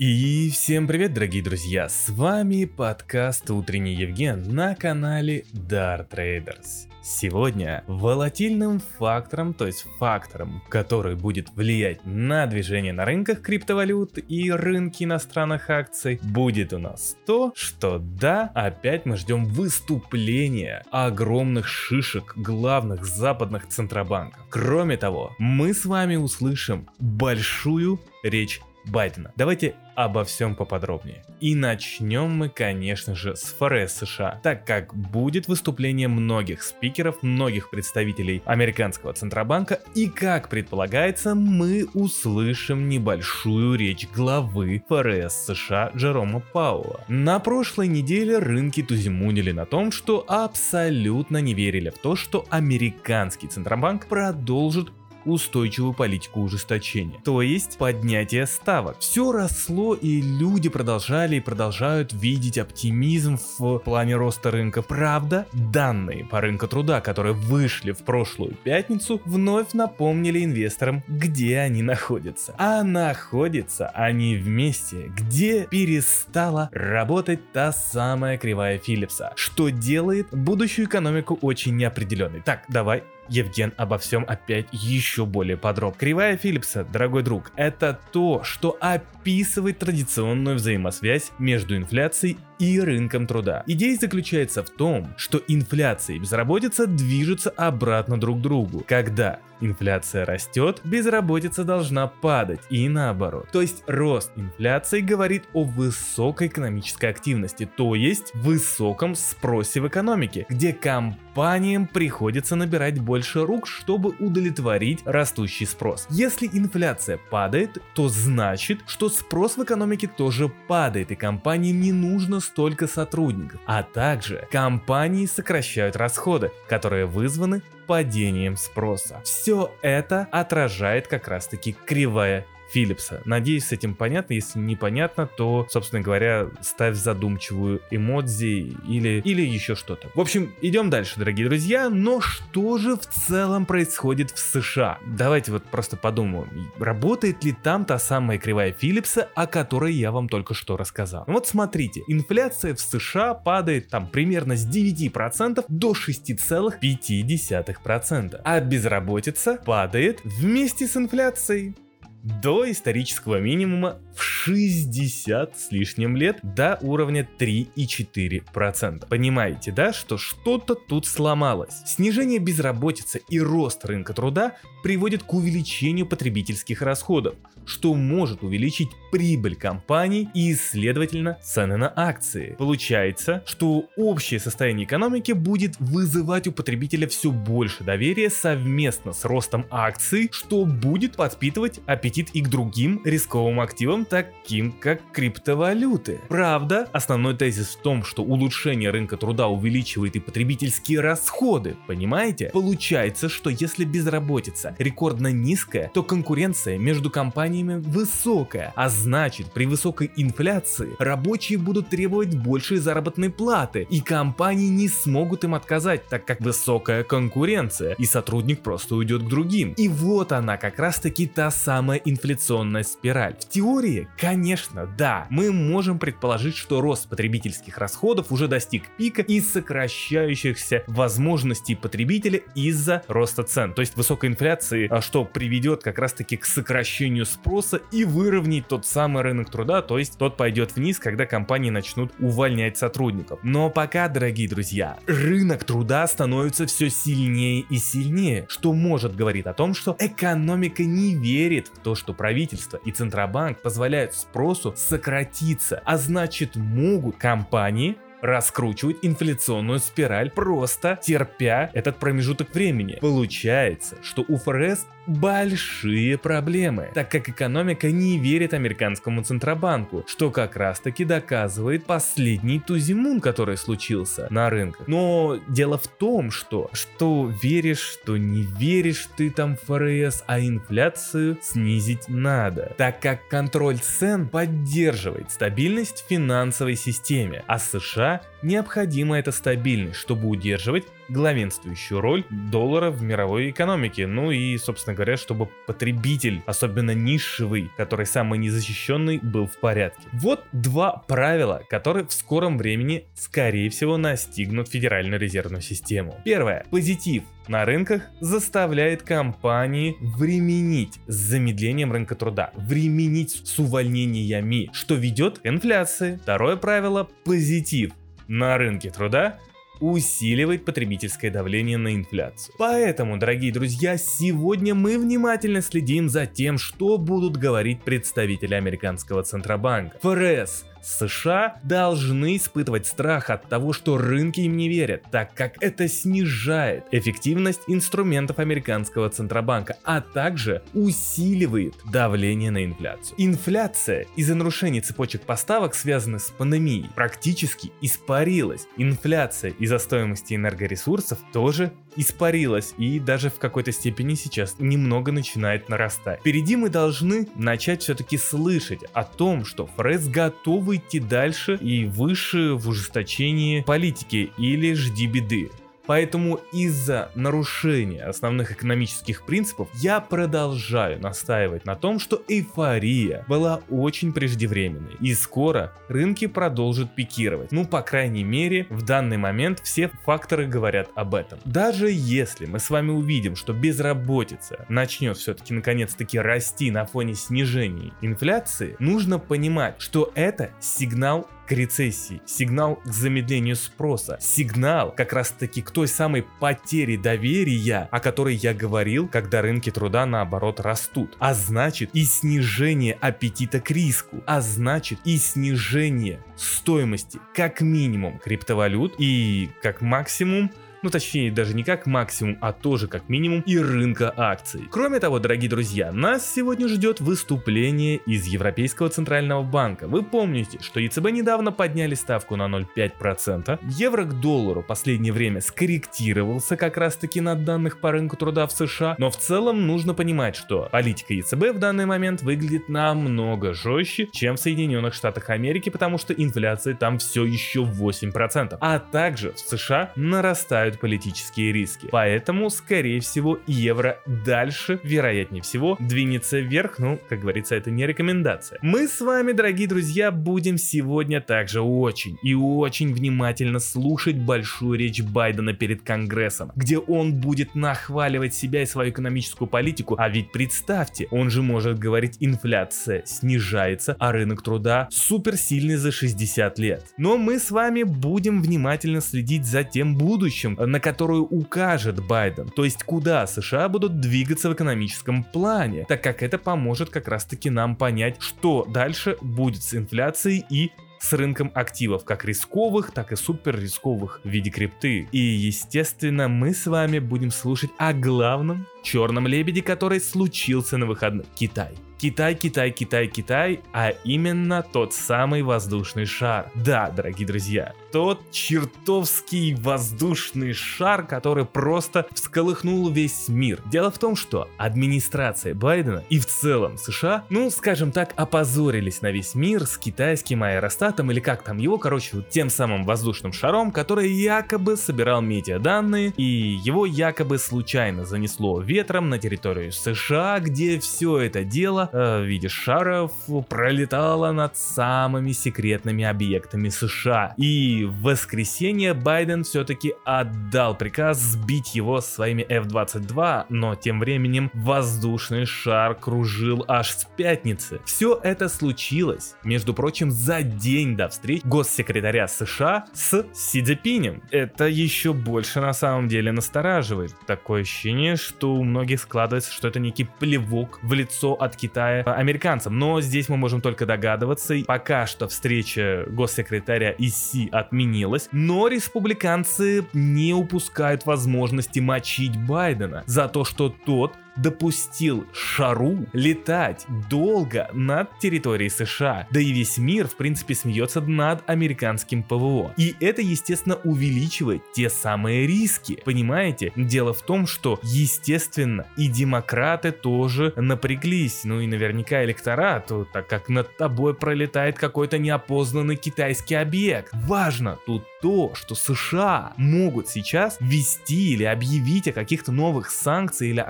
И всем привет, дорогие друзья! С вами подкаст «Утренний Евген» на канале Dar Traders. Сегодня волатильным фактором, то есть фактором, который будет влиять на движение на рынках криптовалют и рынки иностранных акций, будет у нас то, что да, опять мы ждем выступления огромных шишек главных западных центробанков. Кроме того, мы с вами услышим большую речь Байдена. Давайте обо всем поподробнее. И начнем мы, конечно же, с ФРС США, так как будет выступление многих спикеров, многих представителей американского Центробанка, и как предполагается, мы услышим небольшую речь главы ФРС США Джерома Пауэлла. На прошлой неделе рынки тузимунили на том, что абсолютно не верили в то, что американский Центробанк продолжит устойчивую политику ужесточения, то есть поднятие ставок. Все росло и люди продолжали и продолжают видеть оптимизм в плане роста рынка. Правда, данные по рынку труда, которые вышли в прошлую пятницу, вновь напомнили инвесторам, где они находятся. А находятся они вместе, где перестала работать та самая кривая Филлипса, что делает будущую экономику очень неопределенной. Так, давай Евген обо всем опять еще более подробно. Кривая Филлипса, дорогой друг, это то, что описывает традиционную взаимосвязь между инфляцией и рынком труда. Идея заключается в том, что инфляция и безработица движутся обратно друг к другу. Когда инфляция растет, безработица должна падать и наоборот. То есть рост инфляции говорит о высокой экономической активности, то есть высоком спросе в экономике, где компаниям приходится набирать больше рук, чтобы удовлетворить растущий спрос. Если инфляция падает, то значит, что спрос в экономике тоже падает и компаниям не нужно столько сотрудников. А также компании сокращают расходы, которые вызваны падением спроса. Все это отражает как раз таки кривая Филлипса. Надеюсь, с этим понятно. Если непонятно, то, собственно говоря, ставь задумчивую эмодзи или, или еще что-то. В общем, идем дальше, дорогие друзья. Но что же в целом происходит в США? Давайте вот просто подумаем, работает ли там та самая кривая Филлипса, о которой я вам только что рассказал. Вот смотрите, инфляция в США падает там примерно с 9% до 6,5%, а безработица падает вместе с инфляцией до исторического минимума в 60 с лишним лет до уровня 3,4%. Понимаете, да, что что-то тут сломалось. Снижение безработицы и рост рынка труда приводит к увеличению потребительских расходов, что может увеличить прибыль компаний и, следовательно, цены на акции. Получается, что общее состояние экономики будет вызывать у потребителя все больше доверия совместно с ростом акций, что будет подпитывать аппетит и к другим рисковым активам, таким как криптовалюты. Правда, основной тезис в том, что улучшение рынка труда увеличивает и потребительские расходы, понимаете? Получается, что если безработица рекордно низкая, то конкуренция между компаниями высокая, а значит при высокой инфляции рабочие будут требовать большей заработной платы, и компании не смогут им отказать, так как высокая конкуренция, и сотрудник просто уйдет к другим. И вот она как раз таки та самая инфляционная спираль. В теории, конечно, да, мы можем предположить, что рост потребительских расходов уже достиг пика и сокращающихся возможностей потребителя из-за роста цен, то есть высокой инфляции, а что приведет как раз таки к сокращению спроса и выровнять тот самый рынок труда, то есть тот пойдет вниз, когда компании начнут увольнять сотрудников. Но пока, дорогие друзья, рынок труда становится все сильнее и сильнее, что может говорить о том, что экономика не верит в то, что правительство и Центробанк позволяют спросу сократиться, а значит могут компании раскручивать инфляционную спираль, просто терпя этот промежуток времени. Получается, что у ФРС большие проблемы, так как экономика не верит американскому Центробанку, что как раз таки доказывает последний тузимун, который случился на рынках. Но дело в том, что что веришь, что не веришь ты там ФРС, а инфляцию снизить надо, так как контроль цен поддерживает стабильность в финансовой системе, а США необходима эта стабильность, чтобы удерживать главенствующую роль доллара в мировой экономике. Ну и, собственно говоря, чтобы потребитель, особенно нишевый, который самый незащищенный, был в порядке. Вот два правила, которые в скором времени, скорее всего, настигнут Федеральную резервную систему. Первое. Позитив на рынках заставляет компании временить с замедлением рынка труда, временить с увольнениями, что ведет к инфляции. Второе правило – позитив на рынке труда усиливает потребительское давление на инфляцию. Поэтому, дорогие друзья, сегодня мы внимательно следим за тем, что будут говорить представители американского Центробанка. ФРС США должны испытывать страх от того, что рынки им не верят, так как это снижает эффективность инструментов американского Центробанка, а также усиливает давление на инфляцию. Инфляция из-за нарушений цепочек поставок, связанных с пандемией, практически испарилась. Инфляция из-за стоимости энергоресурсов тоже испарилась и даже в какой-то степени сейчас немного начинает нарастать. Впереди мы должны начать все-таки слышать о том, что ФРС готовы идти дальше и выше в ужесточении политики или жди беды. Поэтому из-за нарушения основных экономических принципов я продолжаю настаивать на том, что эйфория была очень преждевременной. И скоро рынки продолжат пикировать. Ну, по крайней мере, в данный момент все факторы говорят об этом. Даже если мы с вами увидим, что безработица начнет все-таки наконец-таки расти на фоне снижения инфляции, нужно понимать, что это сигнал к рецессии, сигнал к замедлению спроса, сигнал как раз таки к той самой потере доверия, о которой я говорил, когда рынки труда наоборот растут. А значит и снижение аппетита к риску, а значит и снижение стоимости как минимум криптовалют и как максимум ну точнее даже не как максимум, а тоже как минимум и рынка акций. Кроме того, дорогие друзья, нас сегодня ждет выступление из Европейского Центрального Банка. Вы помните, что ЕЦБ недавно подняли ставку на 0,5%, евро к доллару последнее время скорректировался как раз таки на данных по рынку труда в США, но в целом нужно понимать, что политика ЕЦБ в данный момент выглядит намного жестче, чем в Соединенных Штатах Америки, потому что инфляция там все еще 8%, а также в США нарастают возрастают политические риски. Поэтому, скорее всего, евро дальше, вероятнее всего, двинется вверх, ну, как говорится, это не рекомендация. Мы с вами, дорогие друзья, будем сегодня также очень и очень внимательно слушать большую речь Байдена перед Конгрессом, где он будет нахваливать себя и свою экономическую политику, а ведь представьте, он же может говорить инфляция снижается, а рынок труда супер сильный за 60 лет. Но мы с вами будем внимательно следить за тем будущим, на которую укажет Байден, то есть куда США будут двигаться в экономическом плане, так как это поможет как раз таки нам понять, что дальше будет с инфляцией и с рынком активов, как рисковых, так и супер рисковых в виде крипты. И естественно мы с вами будем слушать о главном черном лебеде, который случился на выходных. Китай. Китай, Китай, Китай, Китай, а именно тот самый воздушный шар. Да, дорогие друзья, тот чертовский воздушный шар, который просто всколыхнул весь мир. Дело в том, что администрация Байдена и в целом США, ну, скажем так, опозорились на весь мир с китайским аэростатом или как там его, короче, тем самым воздушным шаром, который якобы собирал медиаданные и его якобы случайно занесло ветром на территорию США, где все это дело в виде шаров пролетало над самыми секретными объектами США. И в воскресенье Байден все-таки отдал приказ сбить его своими F-22, но тем временем воздушный шар кружил аж с пятницы. Все это случилось, между прочим, за день до встреч госсекретаря США с Си Цзепинем. Это еще больше на самом деле настораживает. Такое ощущение, что у многих складывается, что это некий плевок в лицо от Китая американцам. Но здесь мы можем только догадываться. Пока что встреча госсекретаря и Си отменилась, но республиканцы не упускают возможности мочить Байдена за то, что тот допустил шару летать долго над территорией США. Да и весь мир, в принципе, смеется над американским ПВО. И это, естественно, увеличивает те самые риски. Понимаете? Дело в том, что, естественно, и демократы тоже напряглись. Ну и наверняка электорат, так как над тобой пролетает какой-то неопознанный китайский объект. Важно тут то, что США могут сейчас ввести или объявить о каких-то новых санкциях или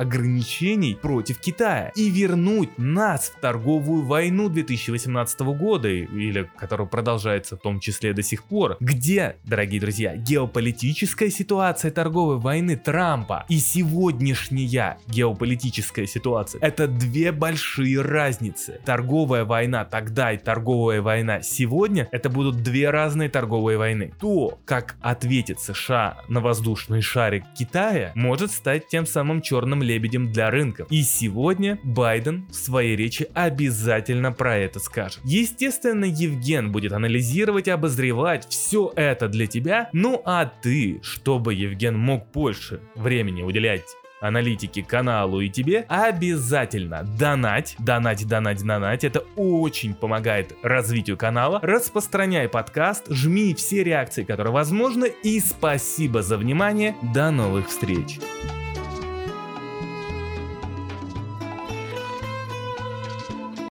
ограничений против Китая и вернуть нас в торговую войну 2018 года, или которая продолжается в том числе до сих пор, где, дорогие друзья, геополитическая ситуация торговой войны Трампа и сегодняшняя геополитическая ситуация это две большие разницы. Торговая война тогда и торговая война сегодня это будут две разные торговые войны. То, как ответит США на воздушный шарик Китая, может стать тем самым черным лебедем для рынков. И сегодня Байден в своей речи обязательно про это скажет. Естественно, Евген будет анализировать обозревать все это для тебя, ну а ты, чтобы Евген мог больше времени уделять аналитики каналу и тебе, обязательно донать, донать, донать, донать. Это очень помогает развитию канала. Распространяй подкаст, жми все реакции, которые возможны. И спасибо за внимание. До новых встреч.